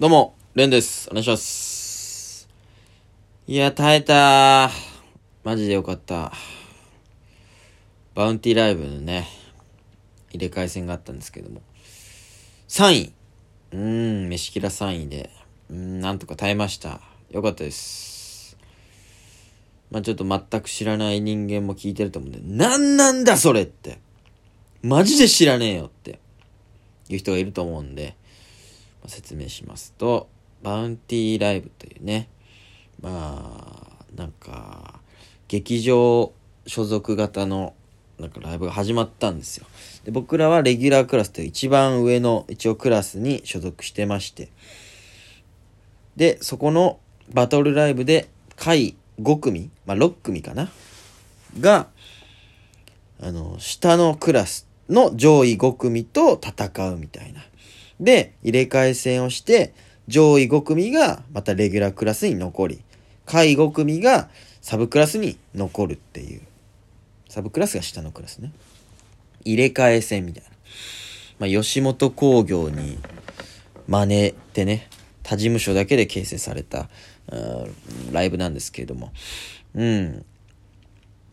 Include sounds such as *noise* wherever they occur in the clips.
どうも、レンです。お願いします。いや、耐えたマジでよかった。バウンティーライブのね、入れ替え戦があったんですけども。3位うーん、飯キラ3位で、うん、なんとか耐えました。よかったです。まあちょっと全く知らない人間も聞いてると思うんで、なんなんだそれってマジで知らねえよっていう人がいると思うんで、説明しますと、バウンティーライブというね、まあ、なんか、劇場所属型のなんかライブが始まったんですよ。で、僕らはレギュラークラスという一番上の一応クラスに所属してまして、で、そこのバトルライブで、下位5組、まあ6組かなが、あの、下のクラスの上位5組と戦うみたいな。で、入れ替え戦をして、上位5組がまたレギュラークラスに残り、下位5組がサブクラスに残るっていう。サブクラスが下のクラスね。入れ替え戦みたいな。まあ、吉本興業に真似てね、他事務所だけで形成された、うんライブなんですけれども。うん。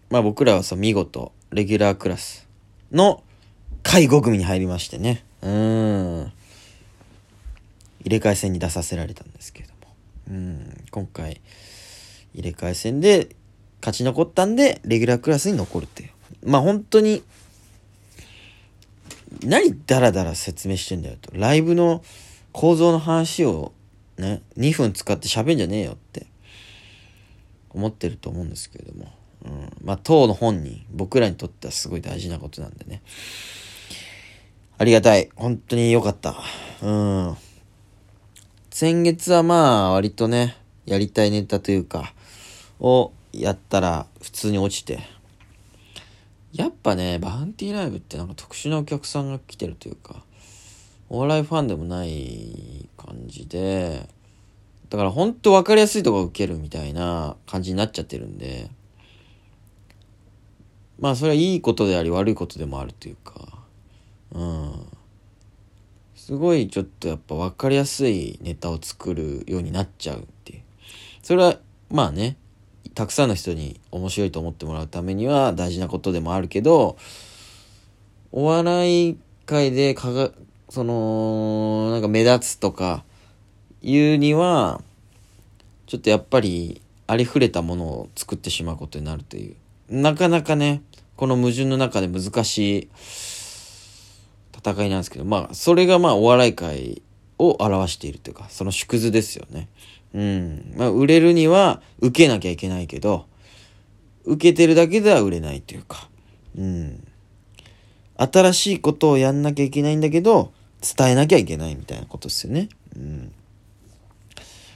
まあ僕らはさ、見事、レギュラークラスの下位5組に入りましてね。うん。入れ替え戦に出させられたんですけれども。うん。今回、入れ替え戦で勝ち残ったんで、レギュラークラスに残るっていう。まあ本当に、何ダラダラ説明してんだよと。ライブの構造の話をね、2分使って喋んじゃねえよって思ってると思うんですけれども。うん、まあ当の本人、僕らにとってはすごい大事なことなんでね。ありがたい。本当に良かった。うん。先月はまあ割とね、やりたいネタというか、をやったら普通に落ちて。やっぱね、バウンティーライブってなんか特殊なお客さんが来てるというか、お笑いファンでもない感じで、だからほんと分かりやすいとこ受けるみたいな感じになっちゃってるんで、まあそれはいいことであり悪いことでもあるというか、うん。すごいちょっとやっぱ分かりやすいネタを作るようになっちゃうっていう。それはまあね、たくさんの人に面白いと思ってもらうためには大事なことでもあるけど、お笑い界でかが、その、なんか目立つとかいうには、ちょっとやっぱりありふれたものを作ってしまうことになるという。なかなかね、この矛盾の中で難しい戦いなんですけど、まあ、それがまあお笑い界を表しているというか、その縮図ですよね。うん。まあ、売れるには受けなきゃいけないけど、受けてるだけでは売れないというか、うん。新しいことをやんなきゃいけないんだけど、伝えなきゃいけないみたいなことですよね。うん。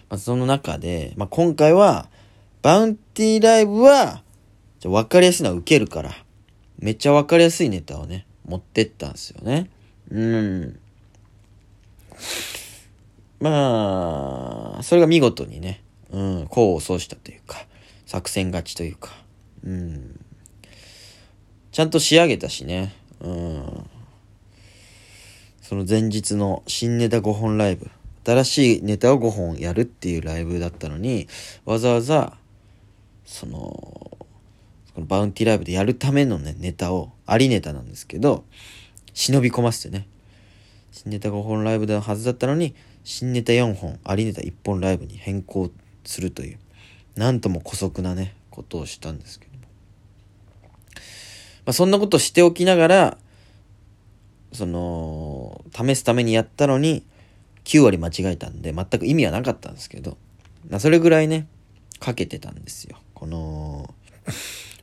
まあ、その中で、まあ、今回は、バウンティーライブは、じゃ分かりやすいのは受けるから、めっちゃ分かりやすいネタをね、持ってったんですよね。うん。まあ、それが見事にね、うん、功を奏したというか、作戦勝ちというか、うん。ちゃんと仕上げたしね、うん。その前日の新ネタ5本ライブ、新しいネタを5本やるっていうライブだったのに、わざわざ、その、このバウンティーライブでやるためのね、ネタを、ありネタなんですけど、忍び込ませてね、新ネタ5本ライブのはずだったのに、新ネタ4本、ありネタ1本ライブに変更するという、なんとも姑息なね、ことをしたんですけども。まあ、そんなことしておきながら、その、試すためにやったのに、9割間違えたんで、全く意味はなかったんですけど、まあ、それぐらいね、かけてたんですよ。この、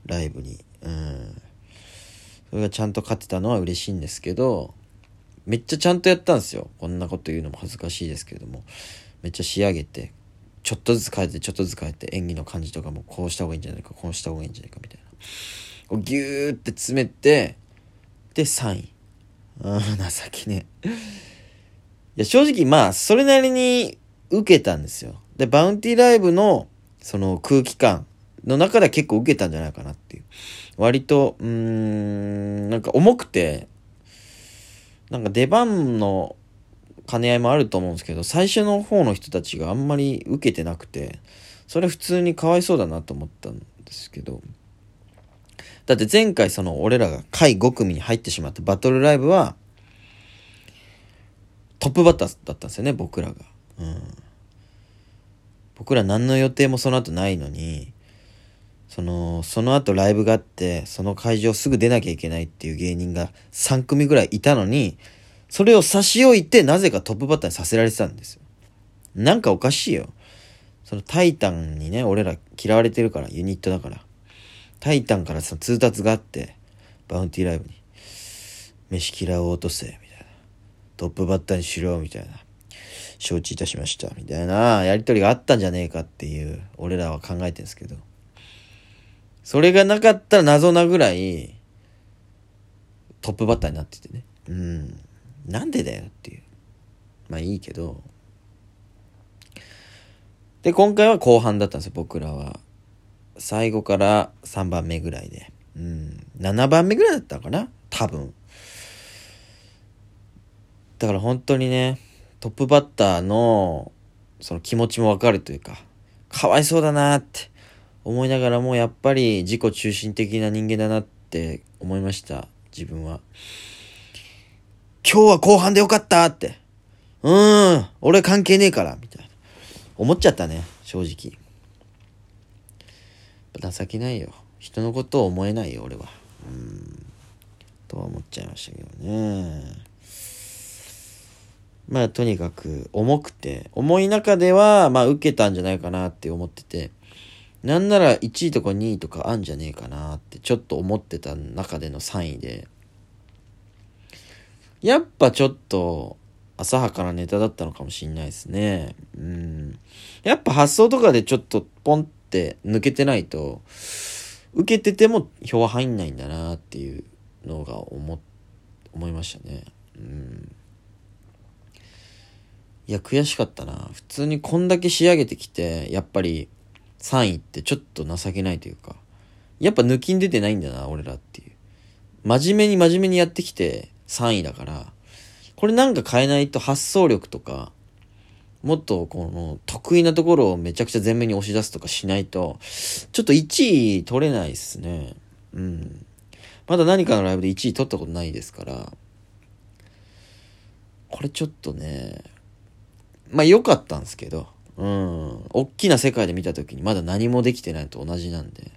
ライブに。うん。それがちゃんと勝てたのは嬉しいんですけど、めっちゃちゃんとやったんですよ。こんなこと言うのも恥ずかしいですけれども。めっちゃ仕上げて、ちょっとずつ変えて、ちょっとずつ変えて、演技の感じとかもこうした方がいいんじゃないか、こうした方がいいんじゃないかみたいな。こうギューって詰めて、で、3位。うん、情けね。いや、正直まあ、それなりに受けたんですよ。で、バウンティーライブの、その空気感の中では結構受けたんじゃないかなって。割と、うん、なんか重くて、なんか出番の兼ね合いもあると思うんですけど、最初の方の人たちがあんまり受けてなくて、それ普通にかわいそうだなと思ったんですけど、だって前回その俺らが下位5組に入ってしまったバトルライブは、トップバッターだったんですよね、僕らが。うん。僕ら何の予定もその後ないのに、その、その後ライブがあって、その会場すぐ出なきゃいけないっていう芸人が3組ぐらいいたのに、それを差し置いてなぜかトップバッターにさせられてたんですよ。なんかおかしいよ。そのタイタンにね、俺ら嫌われてるから、ユニットだから。タイタンからその通達があって、バウンティーライブに、飯嫌おうとせ、みたいな。トップバッターにしろ、みたいな。承知いたしました、みたいなやりとりがあったんじゃねえかっていう、俺らは考えてるんですけど。それがなかったら謎なぐらい、トップバッターになっててね。うん。なんでだよっていう。まあいいけど。で、今回は後半だったんですよ、僕らは。最後から3番目ぐらいで。うん。7番目ぐらいだったかな？多分。だから本当にね、トップバッターの、その気持ちもわかるというか、かわいそうだなって思いながらも、やっぱり自己中心的な人間だなって思いました。自分は。今日は後半でよかったって。うーん、俺関係ねえから、みたいな。思っちゃったね、正直。情けないよ。人のことを思えないよ、俺は。うん。とは思っちゃいましたけどね。まあ、とにかく重くて、重い中では、まあ、受けたんじゃないかなって思ってて、なんなら1位とか2位とかあんじゃねえかなってちょっと思ってた中での3位で、やっぱちょっと浅はかなネタだったのかもしんないですね。うん。やっぱ発想とかでちょっとポンって抜けてないと、受けてても票は入んないんだなっていうのが思、思いましたね。うん。いや、悔しかったな。普通にこんだけ仕上げてきて、やっぱり3位ってちょっと情けないというか、やっぱ抜きん出てないんだな、俺らっていう。真面目に真面目にやってきて3位だから、これなんか変えないと発想力とか、もっとこの得意なところをめちゃくちゃ前面に押し出すとかしないと、ちょっと1位取れないっすね。うん。まだ何かのライブで1位取ったことないですから、これちょっとね、まあ良かったんですけど、うん。大きな世界で見た時にまだ何もできてないと同じなんで、ちょ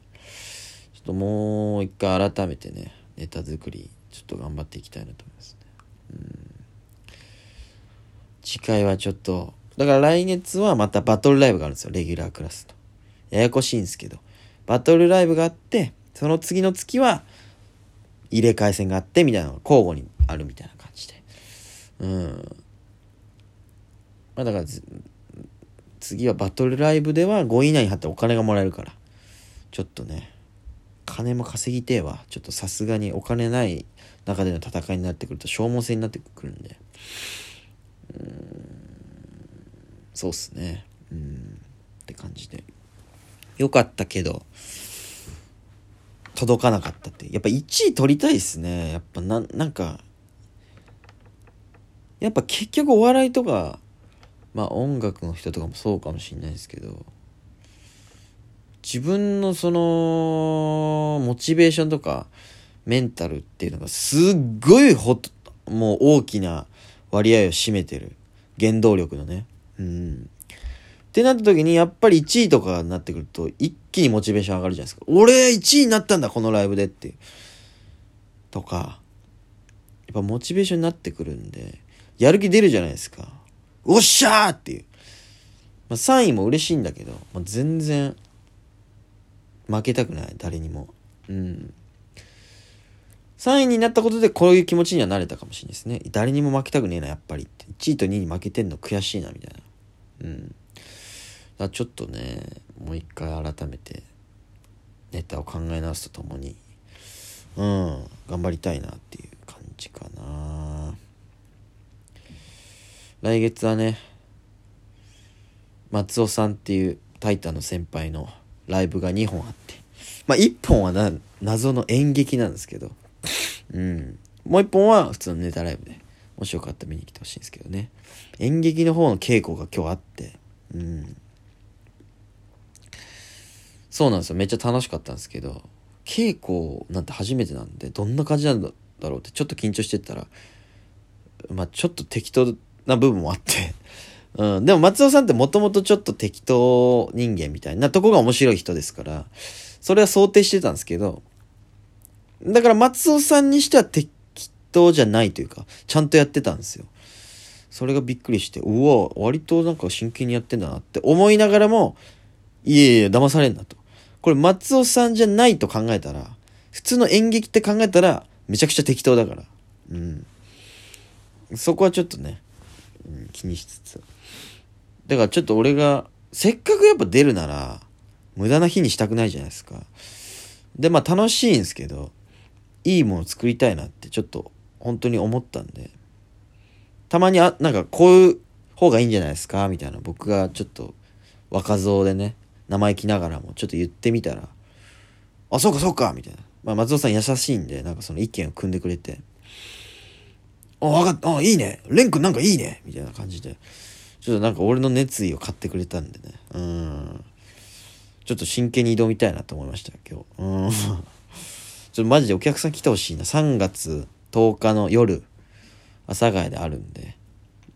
っともう一回改めてね、ネタ作り、ちょっと頑張っていきたいなと思いますね。うん。次回はちょっと、だから来月はまたバトルライブがあるんですよ、レギュラークラスと。ややこしいんですけど。バトルライブがあって、その次の月は入れ替え戦があって、みたいなのが交互にあるみたいな感じで。うん。まあだから、次はバトルライブでは5位以内に貼ってお金がもらえるから。ちょっとね、金も稼ぎてえわ。ちょっとさすがにお金ない中での戦いになってくると消耗戦になってくるんで。うん、そうっすね。うん、って感じで。よかったけど、届かなかったって。やっぱ1位取りたいっすね。やっぱな、なんか、やっぱ結局お笑いとか、まあ音楽の人とかもそうかもしんないですけど、自分のその、モチベーションとか、メンタルっていうのがすっごいほもう大きな割合を占めてる。原動力のね。うん。ってなった時に、やっぱり1位とかになってくると、一気にモチベーション上がるじゃないですか。俺1位になったんだ、このライブでって。とか、やっぱモチベーションになってくるんで、やる気出るじゃないですか。おっしゃーっていう。まあ、3位も嬉しいんだけど、まあ、全然、負けたくない、誰にも。うん。3位になったことでこういう気持ちにはなれたかもしれないですね。誰にも負けたくねえな、やっぱりっ。1位と2位に負けてんの悔しいな、みたいな。うん。だちょっとね、もう一回改めて、ネタを考え直すとともに、うん、頑張りたいなっていう感じかな。来月はね、松尾さんっていうタイタンの先輩のライブが2本あって、まあ1本はな謎の演劇なんですけど、うん。もう1本は普通のネタライブで、もしよかったら見に来てほしいんですけどね。演劇の方の稽古が今日あって、うん。そうなんですよ。めっちゃ楽しかったんですけど、稽古なんて初めてなんで、どんな感じなんだろうってちょっと緊張してたら、まあちょっと適当な部分もあって *laughs* うん。でも松尾さんってもともとちょっと適当人間みたいなとこが面白い人ですから、それは想定してたんですけど、だから松尾さんにしては適当じゃないというか、ちゃんとやってたんですよ。それがびっくりして、うわ、割となんか真剣にやってんだなって思いながらも、いえいえ、騙されんなと。これ松尾さんじゃないと考えたら、普通の演劇って考えたら、めちゃくちゃ適当だから。うん。そこはちょっとね、うん、気にしつつ。だからちょっと俺が、せっかくやっぱ出るなら、無駄な日にしたくないじゃないですか。で、まあ楽しいんですけど、いいもの作りたいなってちょっと本当に思ったんで、たまにあ、なんかこういう方がいいんじゃないですか？みたいな僕がちょっと若造でね、生意気ながらもちょっと言ってみたら、あ、そうかそうかみたいな。まあ松尾さん優しいんで、なんかその意見を組んでくれて、あ、わかった、あ、いいね。レン君なんかいいね。みたいな感じで。ちょっとなんか俺の熱意を買ってくれたんでね。うん。ちょっと真剣に挑みたいなと思いました、今日。うん。*laughs* ちょっとマジでお客さん来てほしいな。3月10日の夜、阿佐ヶ谷であるんで、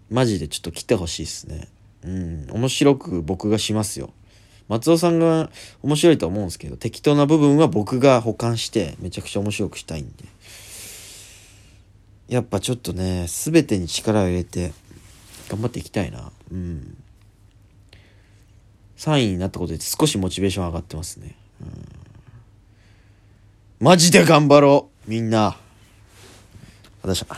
マジでちょっと来てほしいっすね。うん。面白く僕がしますよ。松尾さんが面白いと思うんですけど、適当な部分は僕が保管して、めちゃくちゃ面白くしたいんで。やっぱちょっとね、全てに力を入れて、頑張っていきたいな。うん。3位になったことで少しモチベーション上がってますね。うん。マジで頑張ろうみんな。私は。